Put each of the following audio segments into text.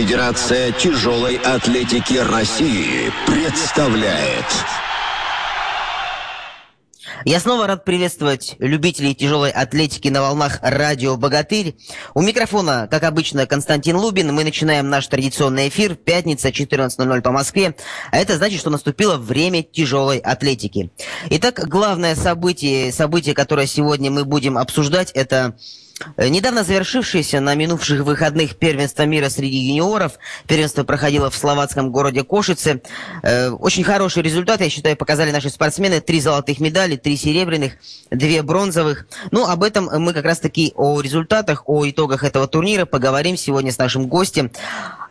Федерация тяжелой атлетики России представляет... Я снова рад приветствовать любителей тяжелой атлетики на волнах радио «Богатырь». У микрофона, как обычно, Константин Лубин. Мы начинаем наш традиционный эфир. Пятница, 14.00 по Москве. А это значит, что наступило время тяжелой атлетики. Итак, главное событие, событие, которое сегодня мы будем обсуждать, это недавно завершившееся на минувших выходных первенство мира среди юниоров. Первенство проходило в словацком городе Кошице. Э, очень хороший результат, я считаю, показали наши спортсмены. Три золотых медали, три серебряных, две бронзовых. Ну, об этом мы как раз-таки о результатах, о итогах этого турнира поговорим сегодня с нашим гостем.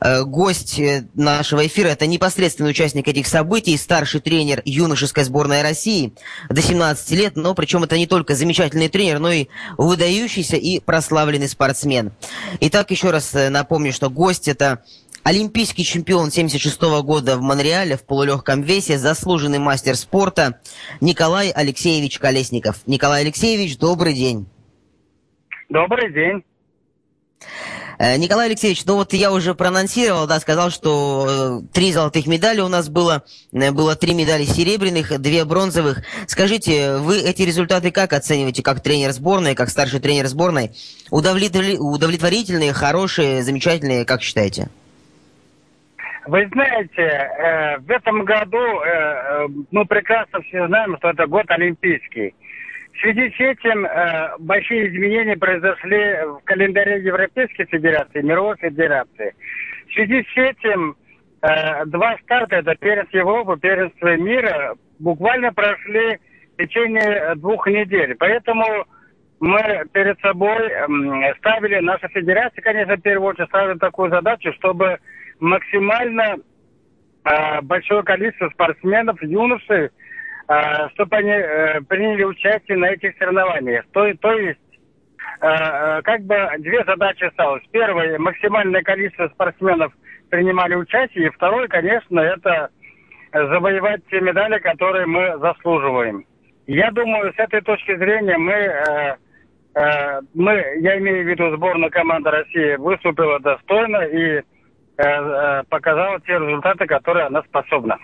Э, гость нашего эфира – это непосредственный участник этих событий, старший тренер юношеской сборной России до 17 лет. Но причем это не только замечательный тренер, но и выдающийся и прославленный спортсмен. Итак, еще раз э, напомню, что гость это олимпийский чемпион 76 -го года в Монреале в полулегком весе, заслуженный мастер спорта Николай Алексеевич Колесников. Николай Алексеевич, добрый день. Добрый день. Э, Николай Алексеевич, ну вот я уже проанонсировал, да, сказал, что э, три золотых медали у нас было, э, было три медали серебряных, две бронзовых. Скажите, вы эти результаты как оцениваете, как тренер сборной, как старший тренер сборной? Удовлетворительные, хорошие, замечательные, как считаете? Вы знаете, в этом году мы прекрасно все знаем, что это год олимпийский. В связи с этим э, большие изменения произошли в календаре Европейской Федерации, Мировой Федерации. В связи с этим э, два старта, это первенство Европы, первенство мира, буквально прошли в течение двух недель. Поэтому мы перед собой э, ставили, наша федерация, конечно, в первую очередь ставила такую задачу, чтобы максимально э, большое количество спортсменов, юношей, чтобы они э, приняли участие на этих соревнованиях. То, то есть, э, э, как бы две задачи осталось. Первое, максимальное количество спортсменов принимали участие. И второе, конечно, это завоевать те медали, которые мы заслуживаем. Я думаю, с этой точки зрения мы, мы я имею в виду сборную команды России, выступила достойно и показала те результаты, которые она способна.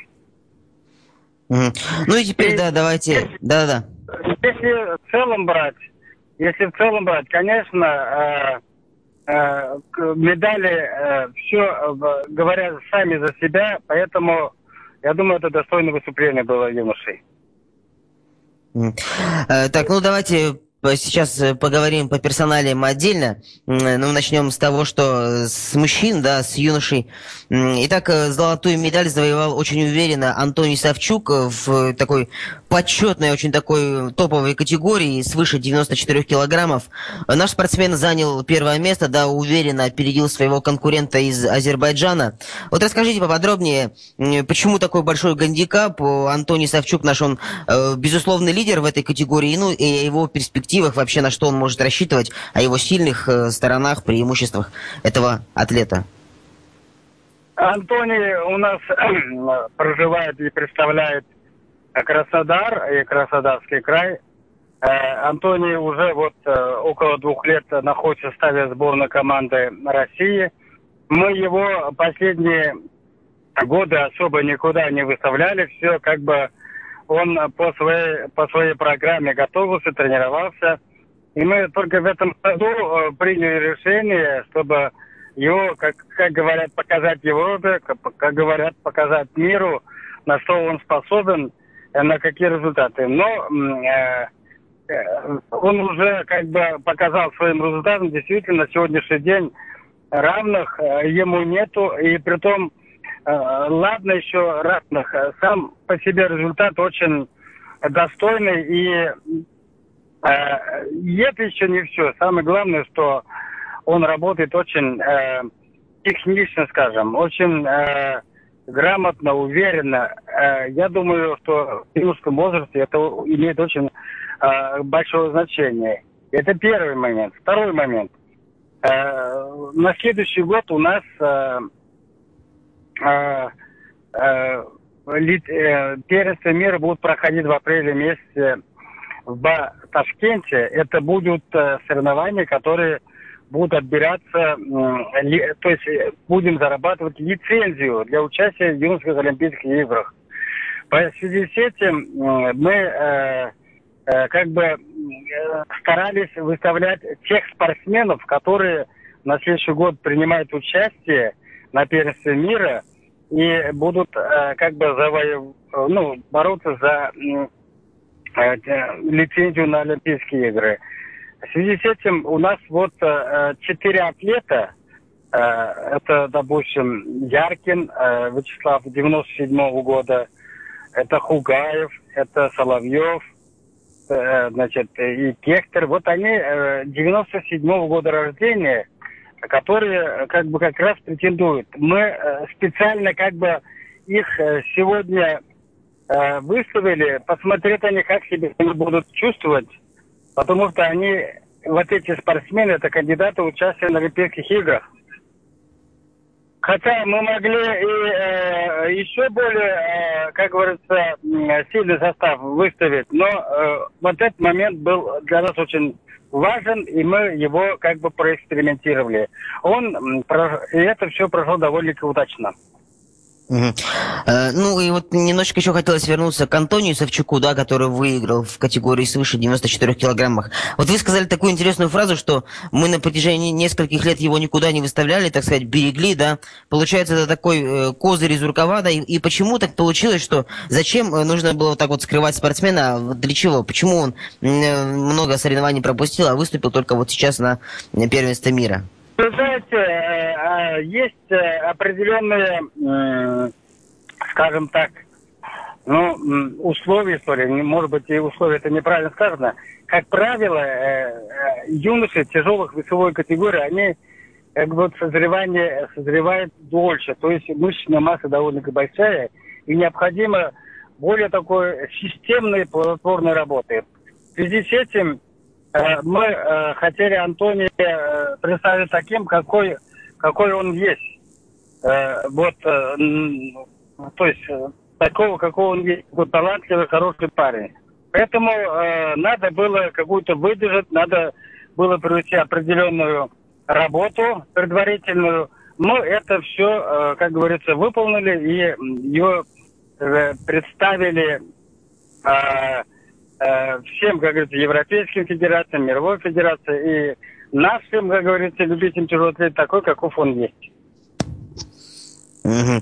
Ну и теперь, и, да, давайте, да-да. Если в целом брать, если в целом брать, конечно, э, э, медали э, все говорят сами за себя, поэтому я думаю, это достойное выступление было юношей. Э, так, ну давайте сейчас э, поговорим по персоналиям отдельно. Ну, начнем с того, что с мужчин, да, с юношей. Итак, э, золотую медаль завоевал очень уверенно Антоний Савчук в такой почетной, очень такой топовой категории, свыше 94 килограммов. Наш спортсмен занял первое место, да, уверенно опередил своего конкурента из Азербайджана. Вот расскажите поподробнее, почему такой большой гандикап? Антоний Савчук наш, он э, безусловный лидер в этой категории, ну и его перспективах вообще, на что он может рассчитывать, о его сильных э, сторонах, преимуществах этого атлета. Антоний у нас проживает и представляет Краснодар и Краснодарский край. Э, Антоний уже вот э, около двух лет находится в составе сборной команды России. Мы его последние годы особо никуда не выставляли. Все как бы он по своей, по своей программе готовился, тренировался. И мы только в этом году э, приняли решение, чтобы его, как, как говорят, показать Европе, как, как говорят, показать миру, на что он способен – Э, на какие результаты. Но э, э, он уже как бы показал своим результатом, действительно, на сегодняшний день равных э, ему нету, и при том, э, ладно еще равных, сам по себе результат очень достойный, и э, это еще не все. Самое главное, что он работает очень э, технично, скажем, очень э, грамотно, уверенно. Э, я думаю, что в юношеском возрасте это имеет очень э, большое значение. Это первый момент. Второй момент. Э, на следующий год у нас первенство мира будут проходить в апреле месяце в Ташкенте. Это будут соревнования, которые будут отбираться, то есть будем зарабатывать лицензию для участия в юношеских Олимпийских играх. По связи с этим мы э, э, как бы э, старались выставлять тех спортсменов, которые на следующий год принимают участие на первенстве мира и будут э, как бы завоев... ну, бороться за э, лицензию на Олимпийские игры. В связи с этим у нас вот э, четыре атлета, э, это, допустим, Яркин э, Вячеслав 97 -го года, это Хугаев, это Соловьев, э, значит, и Кехтер. Вот они э, 97 -го года рождения, которые как бы как раз претендуют. Мы э, специально как бы их э, сегодня э, выставили, посмотреть они, как себя будут чувствовать, потому что они, вот эти спортсмены, это кандидаты участия на Олимпийских играх. Хотя мы могли и э, еще более, э, как говорится, сильный состав выставить, но э, вот этот момент был для нас очень важен, и мы его как бы проэкспериментировали. Он, и это все прошло довольно-таки удачно. Э, ну и вот немножечко еще хотелось вернуться к Антонию Савчуку, да, который выиграл в категории свыше 94 килограммах. Вот вы сказали такую интересную фразу, что мы на протяжении нескольких лет его никуда не выставляли, так сказать, берегли, да. Получается, это такой э, козырь из рукава, да, и, и почему так получилось, что зачем э, нужно было вот так вот скрывать спортсмена, а для чего? Почему он э, много соревнований пропустил, а выступил только вот сейчас на первенстве мира? Вы знаете, есть э, определенные, скажем так, ну, условия, что ли, может быть, и условия это неправильно сказано. Как правило, э, юноши тяжелых весовой категории, они как бы созревание созревает дольше, то есть мышечная масса довольно большая, и необходимо более такой системной плодотворной работы. В связи с этим Э, мы э, хотели Антония э, представить таким, какой, какой он есть. Вот, то есть, такого, какого он есть, такой талантливый, хороший парень. Поэтому надо было какую-то выдержать, надо было провести определенную работу предварительную. Мы это все, как говорится, выполнили и ее представили Э, всем, как говорится, европейским федерациям, мировой федерации и нашим, как говорится, любителям тяжелого такой, каков он есть. Угу.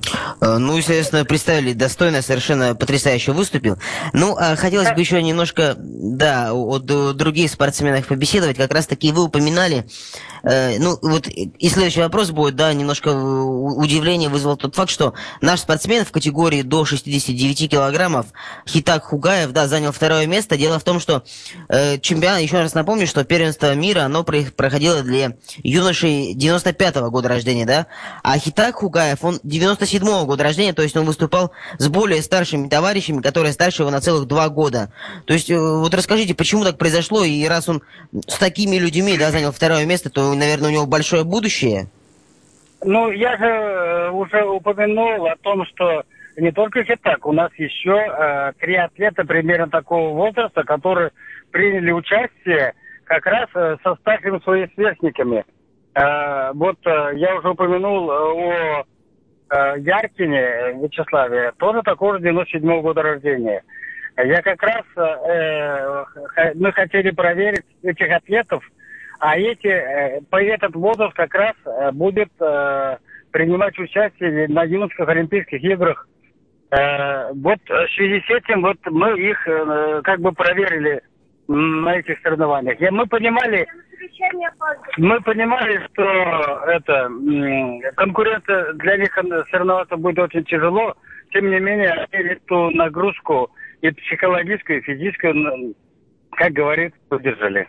Ну, естественно, представили достойно, совершенно потрясающе выступил. Ну, а хотелось бы еще немножко, да, о, о других спортсменах побеседовать. Как раз таки вы упоминали, э, ну, вот и следующий вопрос будет, да, немножко удивление вызвал тот факт, что наш спортсмен в категории до 69 килограммов, Хитак Хугаев, да, занял второе место. Дело в том, что э, чемпионат, еще раз напомню, что первенство мира, оно проходило для юношей 95 -го года рождения, да, а Хитак Хугаев, он 97 -го года рождения, то есть он выступал с более старшими товарищами, которые старше его на целых два года. То есть э, вот расскажите, почему так произошло, и раз он с такими людьми, да, занял второе место, то, наверное, у него большое будущее? Ну, я же э, уже упомянул о том, что не только так, у нас еще э, три атлета примерно такого возраста, которые приняли участие как раз э, со старшими своими сверстниками. Э, вот э, я уже упомянул э, о Яркине Вячеславе, тоже такого же 97 -го года рождения. Я как раз, э, мы хотели проверить этих атлетов, а эти, э, по этот возраст как раз э, будет э, принимать участие на юношеских Олимпийских играх. Э, вот в связи с этим вот мы их э, как бы проверили на этих соревнованиях. И мы понимали, мы понимали, что это конкуренция для них соревноваться будет очень тяжело. Тем не менее, они эту нагрузку и психологическую, и физическую, как говорится, удержали.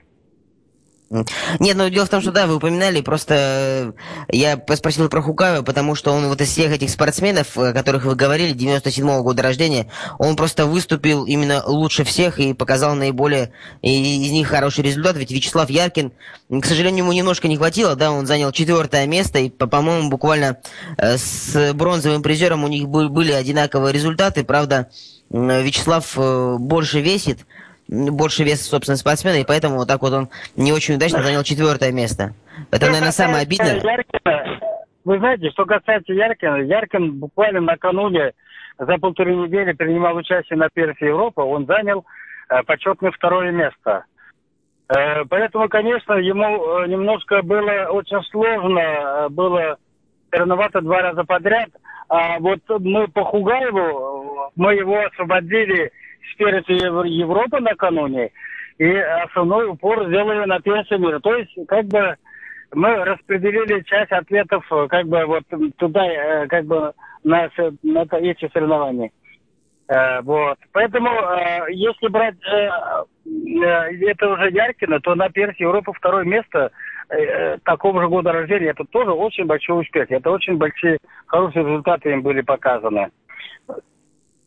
Нет, ну дело в том, что да, вы упоминали, просто э, я спросил про Хукаева, потому что он вот из всех этих спортсменов, о которых вы говорили, 97-го года рождения, он просто выступил именно лучше всех и показал наиболее из них хороший результат, ведь Вячеслав Яркин, к сожалению, ему немножко не хватило, да, он занял четвертое место, и, по-моему, буквально э, с бронзовым призером у них были одинаковые результаты, правда, Вячеслав э, больше весит, больше веса собственного спортсмена, и поэтому вот так вот он не очень удачно занял четвертое место. Это, наверное, самое обидное. Яркина, вы знаете, что касается Яркина, Яркин буквально накануне за полторы недели принимал участие на Персе Европы, он занял э, почетное второе место. Э, поэтому, конечно, ему э, немножко было очень сложно, э, было соревноваться два раза подряд. А вот мы по Хугаеву, мы его освободили с Переса Европы накануне, и основной упор сделали на первенстве мира. То есть, как бы, мы распределили часть атлетов, как бы, вот туда, как бы, на, на эти соревнования. Э, вот. Поэтому, э, если брать э, э, это уже Яркина, то на Персе Европы второе место э, такого же года рождения, это тоже очень большой успех. Это очень большие, хорошие результаты им были показаны.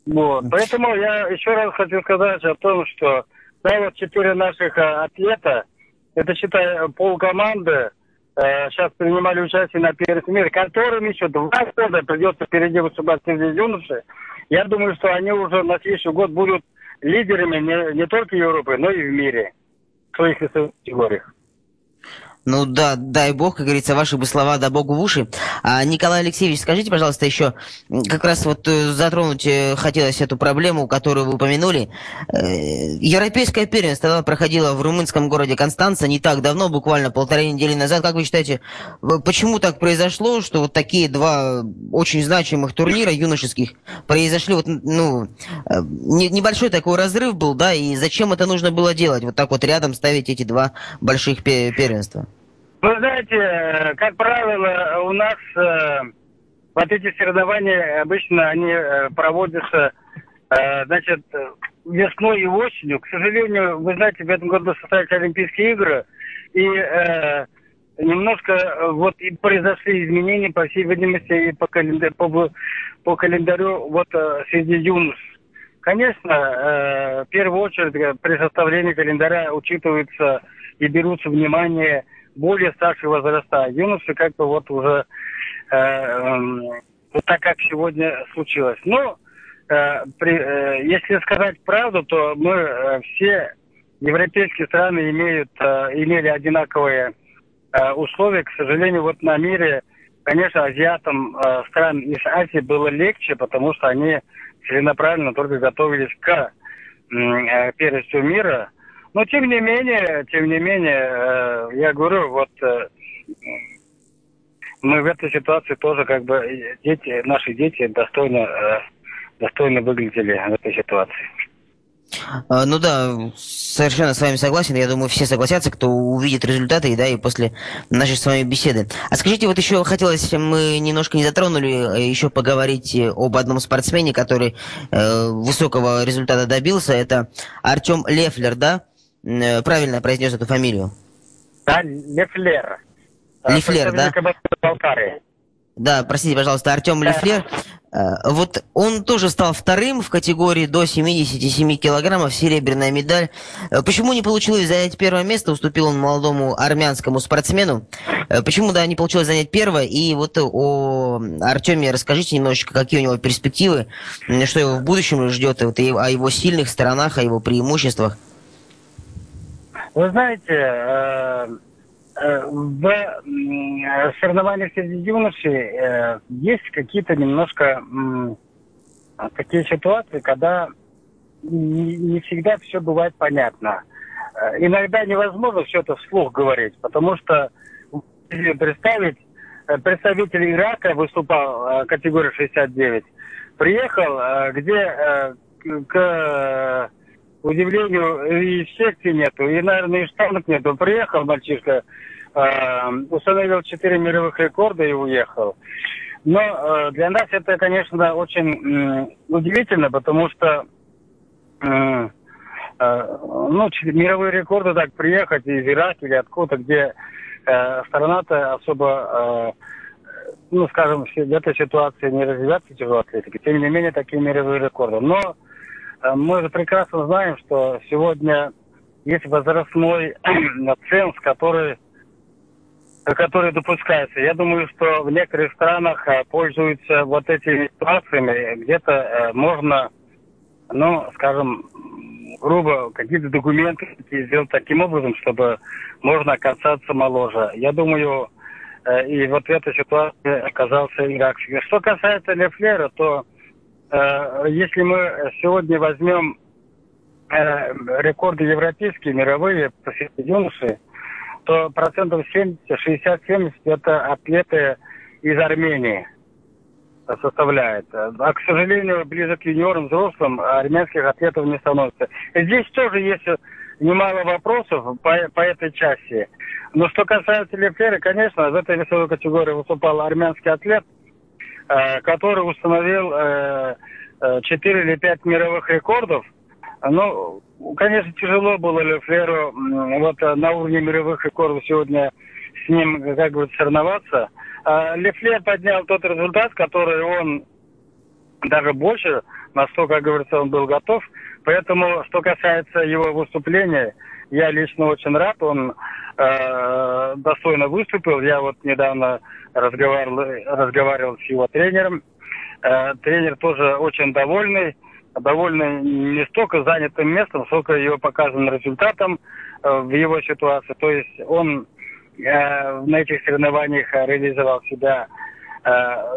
Вот. Поэтому я еще раз хочу сказать о том, что да, вот четыре наших атлета, это, считай, полкоманды, э, сейчас принимали участие на Персе мира, которым еще два года придется впереди выступать среди юношей. Я думаю, что они уже на следующий год будут лидерами не, не только Европы, но и в мире в своих категориях. Ну да, дай бог, как говорится, ваши бы слова да богу в уши. А, Николай Алексеевич, скажите, пожалуйста, еще, как раз вот э, затронуть э, хотелось эту проблему, которую вы упомянули. Э, европейское первенство проходило в румынском городе Констанца не так давно, буквально полторы недели назад. Как вы считаете, почему так произошло, что вот такие два очень значимых турнира юношеских произошли, вот, ну, небольшой такой разрыв был, да, и зачем это нужно было делать, вот так вот рядом ставить эти два больших первенства? Вы знаете, как правило, у нас э, вот эти соревнования обычно они э, проводятся, э, значит, весной и осенью. К сожалению, вы знаете, в этом году состоялись Олимпийские игры, и э, немножко э, вот и произошли изменения, по всей видимости, и по календарю, по, по календарю вот э, среди юношеств. Конечно, э, в первую очередь э, при составлении календаря учитываются и берутся внимание более старшие возраста. Юноши как бы вот уже э, э, вот так, как сегодня случилось. Но э, при, э, если сказать правду, то мы э, все европейские страны имеют, э, имели одинаковые э, условия. К сожалению, вот на мире, конечно, азиатам э, стран из Азии было легче, потому что они целенаправленно только готовились к э, первенству мира – но тем не менее, тем не менее, э, я говорю, вот э, мы в этой ситуации тоже как бы дети, наши дети достойно, э, достойно выглядели в этой ситуации. А, ну да, совершенно с вами согласен. Я думаю, все согласятся, кто увидит результаты, да, и после нашей с вами беседы. А скажите, вот еще хотелось, мы немножко не затронули, еще поговорить об одном спортсмене, который э, высокого результата добился. Это Артем Лефлер, да? Э, правильно произнес эту фамилию? Да, Лефлер. Э, Лефлер, да? Да, простите, пожалуйста, Артем Лефлер. Э, вот он тоже стал вторым в категории до 77 килограммов, серебряная медаль. Почему не получилось занять первое место? Уступил он молодому армянскому спортсмену. Почему, да, не получилось занять первое? И вот о Артеме расскажите немножечко, какие у него перспективы, что его в будущем ждет, вот, о его сильных сторонах, о его преимуществах. Вы знаете, э, э, в соревнованиях среди юношей э, есть какие-то немножко такие ситуации, когда не всегда все бывает понятно. Иногда невозможно все это вслух говорить, потому что представить, представитель Ирака выступал в категории 69, приехал, где к удивлению, и секции нету, и, наверное, и штанок нету. Приехал мальчишка, э, установил четыре мировых рекорда и уехал. Но э, для нас это, конечно, очень э, удивительно, потому что э, э, ну, мировые рекорды так приехать из Ирака или откуда, где э, страна-то особо, э, ну, скажем, в этой ситуации не развивается тяжелой атлетики. Тем не менее, такие мировые рекорды. Но мы же прекрасно знаем, что сегодня есть возрастной ценз, который, который допускается. Я думаю, что в некоторых странах э, пользуются вот этими ситуациями. Где-то э, можно, ну, скажем, грубо, какие-то документы сделать таким образом, чтобы можно оказаться моложе. Я думаю, э, и вот в этой ситуации оказался иракский. Что касается Лефлера, то э, если мы сегодня возьмем э, рекорды европейские, мировые по юноши, то процентов 70, 60-70 это атлеты из Армении составляет. А, к сожалению, ближе к юниорам, взрослым армянских атлетов не становится. Здесь тоже есть немало вопросов по, по этой части. Но что касается Лефлера, конечно, в этой весовой категории выступал армянский атлет, э, который установил э, 4 э, или 5 мировых рекордов. Ну, конечно, тяжело было Лефлеру вот на уровне мировых рекордов сегодня с ним, как говорится, соревноваться. А Лефлер поднял тот результат, который он даже больше, настолько, как говорится, он был готов. Поэтому, что касается его выступления, я лично очень рад, он э, достойно выступил. Я вот недавно разговаривал, разговаривал с его тренером. Э, тренер тоже очень довольный. Довольный не столько занятым местом, сколько его показанным результатом э, в его ситуации. То есть он э, на этих соревнованиях реализовал себя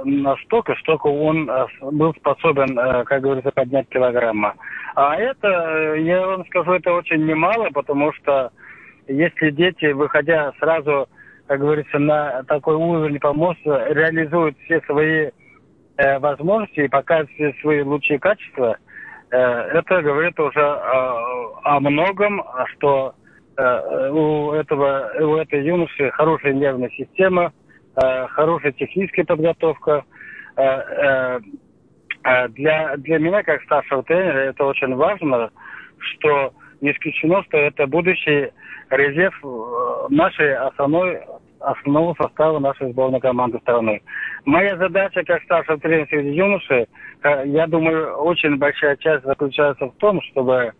настолько, столько он э, был способен, э, как говорится, поднять килограмма. А это, я вам скажу, это очень немало, потому что если дети, выходя сразу, как говорится, на такой уровень помоста, реализуют все свои э, возможности и показывают все свои лучшие качества, э, это говорит уже о, многом, что Э, у этого у этой юноши хорошая нервная система, э, хорошая техническая подготовка. Э, для, для меня, как старшего тренера, это очень важно, что не исключено, что это будущий резерв нашей основной основного состава нашей сборной команды страны. Моя задача как старшего тренера среди юношей, я думаю, очень большая часть заключается в том, чтобы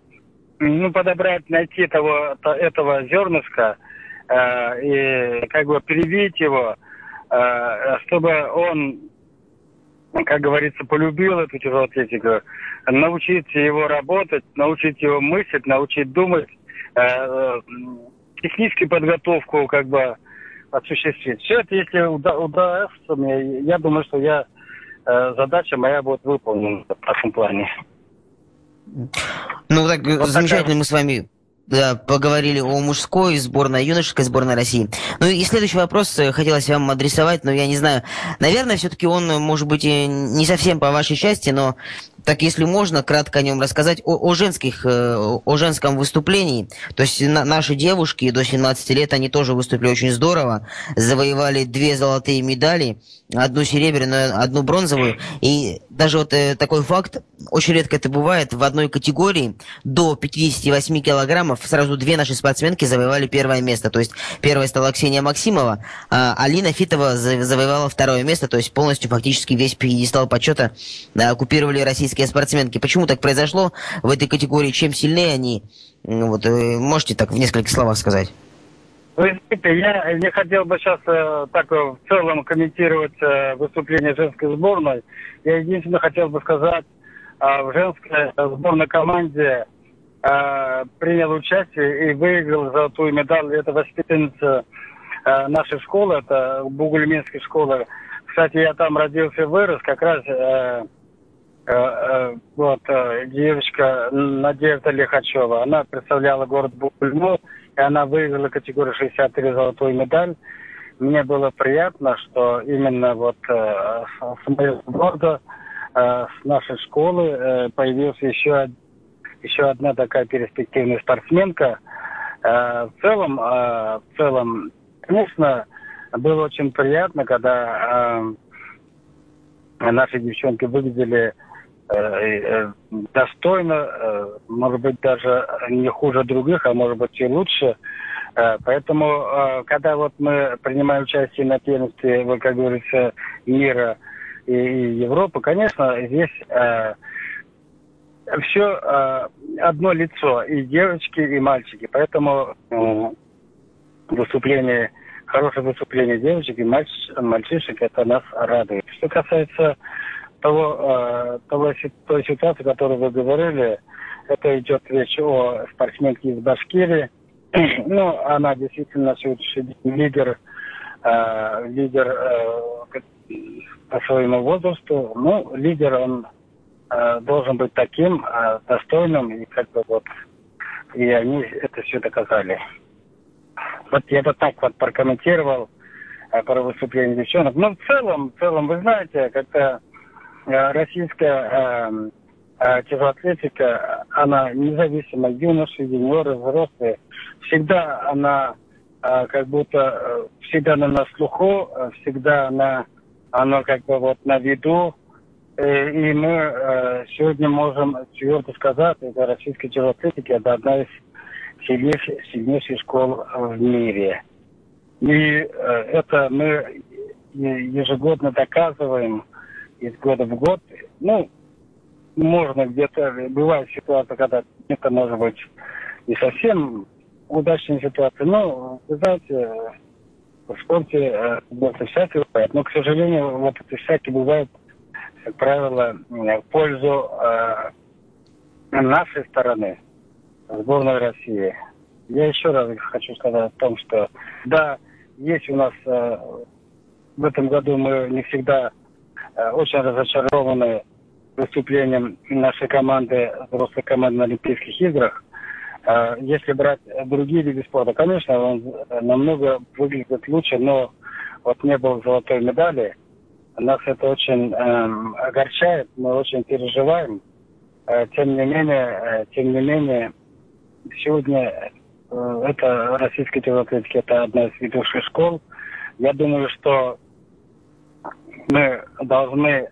ну, подобрать, найти того, этого зернышка э, и как бы привить его, э, чтобы он, как говорится, полюбил эту тяжелую атлетику, научить его работать, научить его мыслить, научить думать, э, техническую подготовку как бы осуществить. Все это, если уда- удастся мне, я думаю, что я, э, задача моя будет выполнена в этом плане. Ну, так вот замечательно такая... мы с вами да, поговорили о мужской сборной, юношеской сборной России. Ну и следующий вопрос э, хотелось вам адресовать, но я не знаю, наверное, все-таки он, может быть, не совсем по вашей части, но так если можно, кратко о нем рассказать, о, о женских, э, о женском выступлении. То есть на, наши девушки до 17 лет, они тоже выступили очень здорово, завоевали две золотые медали, одну серебряную, одну бронзовую. И даже вот э, такой факт, очень редко это бывает, в одной категории до 58 килограммов сразу две наши спортсменки завоевали первое место. То есть первой стала Ксения Максимова, а Алина Фитова завоевала второе место, то есть полностью фактически весь пьедестал почета да, оккупировали российские спортсменки. Почему так произошло в этой категории? Чем сильнее они? Вот, э, можете так в нескольких словах сказать? Вы знаете, я не хотел бы сейчас э, так в целом комментировать э, выступление женской сборной. Я единственное хотел бы сказать, э, в женской сборной команде э, принял участие и выиграл золотую медаль. Это воспитанница э, нашей школы, это Бугульминской школы. Кстати, я там родился и вырос, как раз э, э, э, вот э, девочка Надежда Лихачева. Она представляла город Бугульму и она выиграла категорию 63 золотую медаль. Мне было приятно, что именно вот э, с моего города, э, с нашей школы э, появилась еще, еще одна такая перспективная спортсменка. Э, в целом, э, в целом, конечно, было очень приятно, когда э, наши девчонки выглядели Э, э, достойно, э, может быть, даже не хуже других, а может быть и лучше. Поэтому, когда вот мы принимаем участие на первенстве, как говорится, мира и, Европы, конечно, здесь все одно лицо, и девочки, и мальчики. Поэтому выступление, хорошее выступление девочек и мальчишек, это нас радует. Что касается того, э, того, той ситуации, о которой вы говорили, Это идет речь о спортсменке из Башкирии. ну, она действительно сегодняшний лидер, э, лидер э, по своему возрасту. Ну, лидер, он э, должен быть таким э, достойным, и как бы вот, и они это все доказали. Вот я бы так вот прокомментировал э, про выступление девчонок. Но ну, в целом, в целом, вы знаете, как-то российская э, э, тяжелоатлетика, она независимо, юноши, юниоры, взрослые, всегда она э, как будто, э, всегда она на слуху, э, всегда она, она как бы вот на виду, э, и мы э, сегодня можем твердо сказать, это российская тяжелоатлетика, это одна из сильнейших, сильнейших школ в мире. И э, это мы ежегодно доказываем из года в год. Ну, можно где-то, бывает ситуация, когда это может быть не совсем удачная ситуация. Но, вы знаете, в спорте это всякое бывает. Но, к сожалению, вот это всякие бывает, как правило, в пользу э, нашей стороны сборной России. Я еще раз хочу сказать о том, что да, есть у нас э, в этом году мы не всегда э, очень разочарованы выступлением нашей команды, взрослой команды на Олимпийских играх. Э, если брать другие виды спорта, конечно, он намного выглядит лучше, но вот не было золотой медали. Нас это очень э, огорчает, мы очень переживаем. Э, тем не менее, э, тем не менее, Сегодня э, это российская тяжелоатлетика, это одна из ведущих школ. Я думаю, что мы должны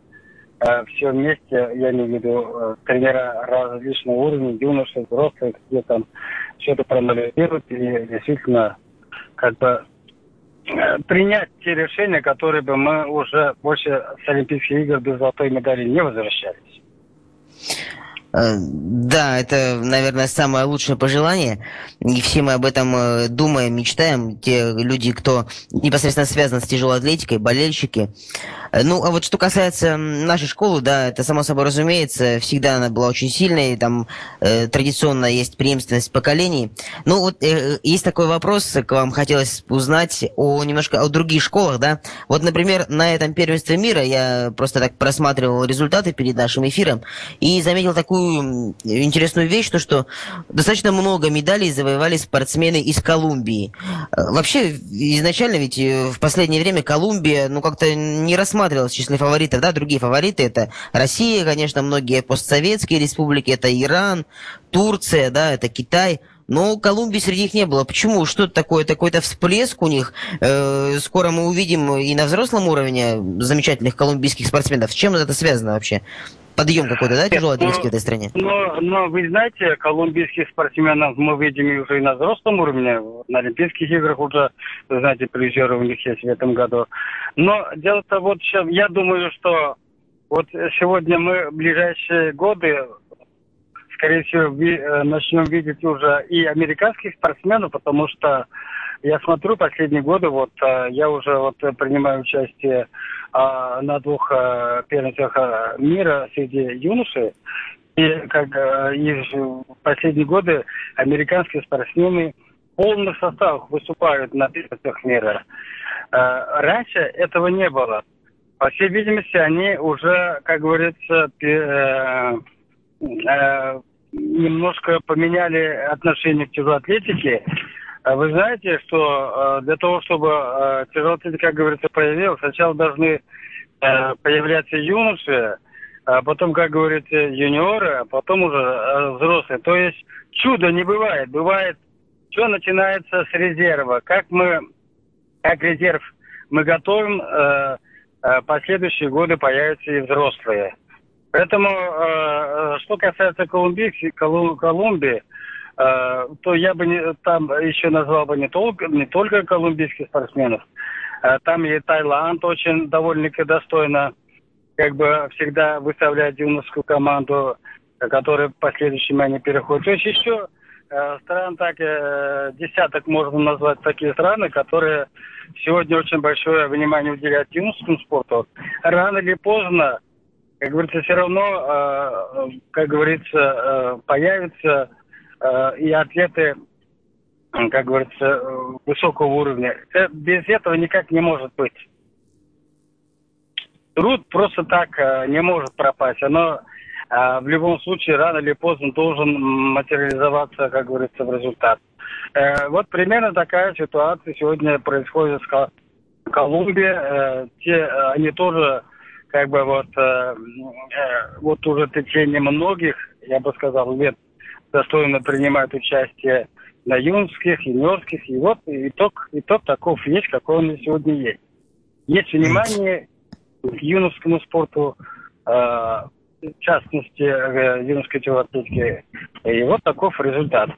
э, все вместе, я имею в виду э, тренера различного уровня, юноши, взрослые, где там все это проанализировать и действительно как бы э, принять те решения, которые бы мы уже больше с Олимпийских игр без золотой медали не возвращались. Э, да, это, наверное, самое лучшее пожелание. И все мы об этом э, думаем, мечтаем. Те люди, кто непосредственно связан с тяжелой атлетикой, болельщики. Э, ну, а вот что касается нашей школы, да, это само собой разумеется, всегда она была очень сильной, там э, традиционно есть преемственность поколений. Ну, вот э, есть такой вопрос, к вам хотелось узнать о немножко о других школах, да. Вот, например, на этом первенстве мира я просто так просматривал результаты перед нашим эфиром и заметил такую интересную вещь, то, что достаточно много медалей завоевали спортсмены из Колумбии. Э, вообще, изначально ведь в последнее время Колумбия, ну, как-то не рассматривалась в числе фаворитов, да, другие фавориты это Россия, конечно, многие постсоветские республики, это Иран, Турция, да, это Китай. Но Колумбии среди них не было. Почему? Что-то такое, такой-то всплеск у них. Э, скоро мы увидим и на взрослом уровне замечательных колумбийских спортсменов. С чем это связано вообще? Подъем какой-то, да, тяжелой атлетики в этой стране? Но, но вы знаете, колумбийских спортсменов мы видим уже и на взрослом уровне. На Олимпийских играх уже, знаете, призеры у них есть в этом году. Но дело-то вот сейчас, я думаю, что вот сегодня мы в ближайшие годы скорее всего, э, начнем видеть уже и американских спортсменов, потому что я смотрю последние годы, вот э, я уже вот принимаю участие а, на двух а, первенствах мира среди юношей. И как и в последние годы американские спортсмены в полных составах выступают на первенствах мира. А, раньше этого не было. По всей видимости, они уже, как говорится, э, э, немножко поменяли отношение к тяжелой атлетике вы знаете, что э, для того, чтобы э, тяжелоатлетика, как говорится, появилась, сначала должны э, появляться юноши, а потом, как говорится, юниоры, а потом уже взрослые. То есть чудо не бывает. Бывает, все начинается с резерва. Как мы, как резерв мы готовим, последующие годы появятся и взрослые. Поэтому, что касается Колумбии, Колумбии, то я бы не, там еще назвал бы не только, не только колумбийских спортсменов. Э, там и Таиланд очень довольно-таки достойно как бы всегда выставляет юношескую команду, которая в последующем они переходят. То есть еще э, стран так, десяток можно назвать такие страны, которые сегодня очень большое внимание уделяют юношескому спорту. Рано или поздно как говорится, все равно, как говорится, появятся и атлеты, как говорится, высокого уровня. Без этого никак не может быть. Труд просто так не может пропасть. Оно в любом случае рано или поздно должен материализоваться, как говорится, в результат. Э, вот примерно такая ситуация сегодня происходит в Колумбии. Э, те, они тоже как бы вот, э, вот уже в течение многих, я бы сказал, лет достойно принимают участие на юношеских, юниорских. И вот итог, итог таков есть, какой он сегодня есть. Есть внимание к юношескому спорту, в частности, юношеской телоатлетики. И вот таков результат.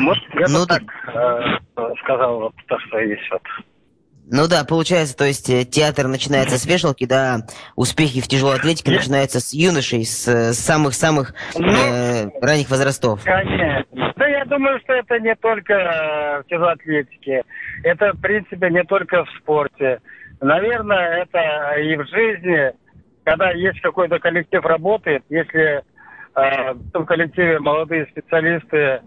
Вот я ну, бы так э, сказал, вот то, что есть вот. Ну да, получается, то есть э, театр начинается с вешалки, да, успехи в тяжелой атлетике начинаются с юношей, с самых-самых ну, э, ранних возрастов. Конечно. Да я думаю, что это не только э, в тяжелой атлетике, это, в принципе, не только в спорте. Наверное, это и в жизни, когда есть какой-то коллектив работает, если э, в том коллективе молодые специалисты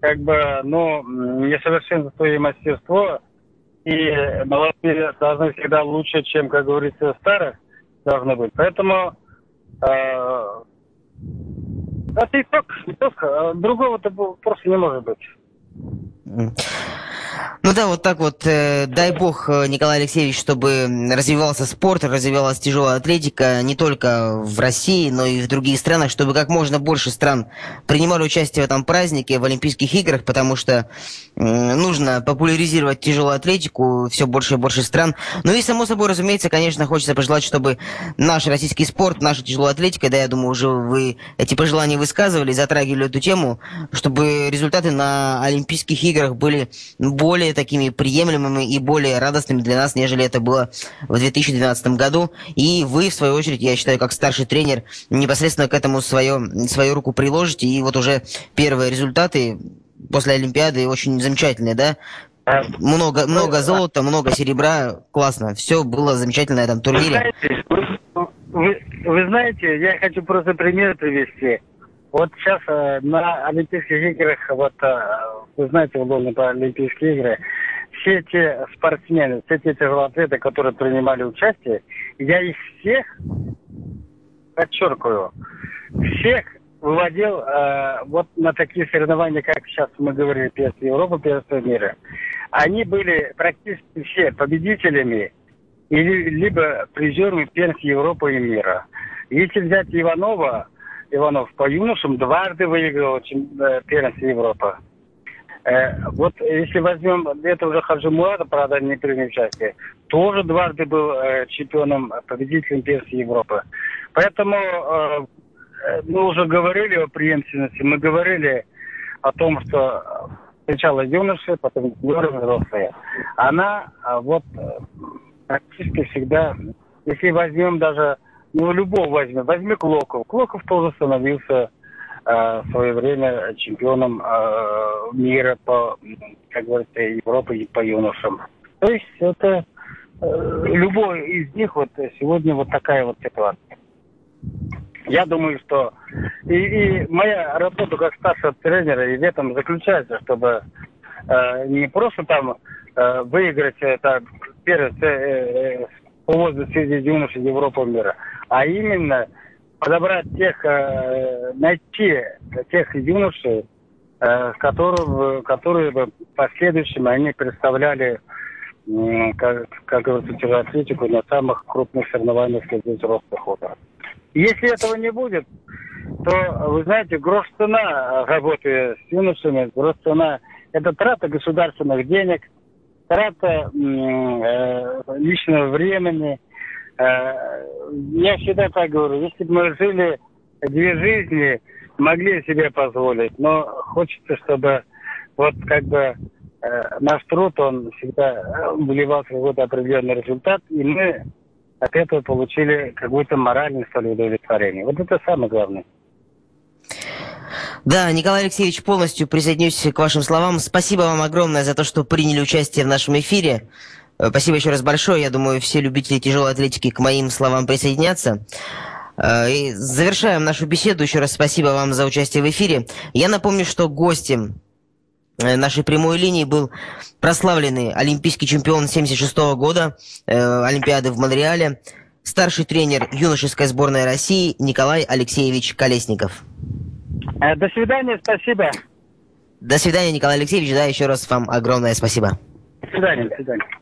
как бы, ну, несовершенство и мастерство, и молодые должны всегда лучше, чем, как говорится, старых должны быть. Поэтому э, это итог, итог. А другого-то просто не может быть. Ну да, вот так вот, э, дай бог, э, Николай Алексеевич, чтобы развивался спорт, развивалась тяжелая атлетика не только в России, но и в других странах, чтобы как можно больше стран принимали участие в этом празднике, в Олимпийских играх, потому что нужно популяризировать тяжелую атлетику все больше и больше стран. Ну и, само собой, разумеется, конечно, хочется пожелать, чтобы наш российский спорт, наша тяжелая атлетика, да, я думаю, уже вы эти пожелания высказывали, затрагивали эту тему, чтобы результаты на Олимпийских играх были более такими приемлемыми и более радостными для нас, нежели это было в 2012 году. И вы, в свою очередь, я считаю, как старший тренер, непосредственно к этому свое, свою руку приложите. И вот уже первые результаты после Олимпиады очень замечательные, да? Много, много золота, много серебра, классно. Все было замечательно на этом турнире. Вы, вы, вы знаете, я хочу просто пример привести. Вот сейчас э, на Олимпийских играх, вот э, вы знаете, в Лондоне по Олимпийские игры, все те спортсмены, все те тяжелоатлеты, которые принимали участие, я их всех, подчеркиваю, всех выводил э, вот на такие соревнования, как сейчас мы говорили, первенство Европы, первенство мира. Они были практически все победителями или либо призерами первенства Европы и мира. Если взять Иванова, Иванов по юношам дважды выиграл э, первенство Европы. Э, вот если возьмем, это уже Хаджи Мурата, правда, не принял участие, тоже дважды был э, чемпионом, победителем первенства Европы. Поэтому мы уже говорили о преемственности, мы говорили о том, что сначала юноши, потом взрослые. Она вот практически всегда, если возьмем даже ну, любого возьми. Возьми Клоков. Клоков тоже становился э, в свое время чемпионом э, мира по, как говорится, Европы и по юношам. То есть это э, любой из них вот сегодня вот такая вот ситуация. Я думаю, что и, и моя работа как старшего тренера и в этом заключается, чтобы э, не просто там э, выиграть это первое э, э, по возрасту среди юношей Европы мира, а именно подобрать тех, э, найти тех юношей, э, которых, которые бы в последующем они представляли, как, как говорится, тяжелоатлетику на самых крупных соревнованиях среди взрослых отраслей. Если этого не будет, то, вы знаете, грош цена работы с юношами, грош цена – это трата государственных денег, трата э, личного времени – я всегда так говорю, если бы мы жили две жизни, могли себе позволить, но хочется, чтобы вот как бы э, наш труд, он всегда выливался в какой-то определенный результат, и мы от этого получили какое-то моральное что удовлетворение. Вот это самое главное. Да, Николай Алексеевич, полностью присоединюсь к вашим словам. Спасибо вам огромное за то, что приняли участие в нашем эфире. Э, спасибо еще раз большое. Я думаю, все любители тяжелой атлетики к моим словам присоединятся. Э, и завершаем нашу беседу. Еще раз спасибо вам за участие в эфире. Я напомню, что гостем э, нашей прямой линии был прославленный олимпийский чемпион 76 года э, Олимпиады в Монреале, старший тренер юношеской сборной России Николай Алексеевич Колесников. До свидания, спасибо. До свидания, Николай Алексеевич. Да, еще раз вам огромное спасибо. До свидания, до свидания.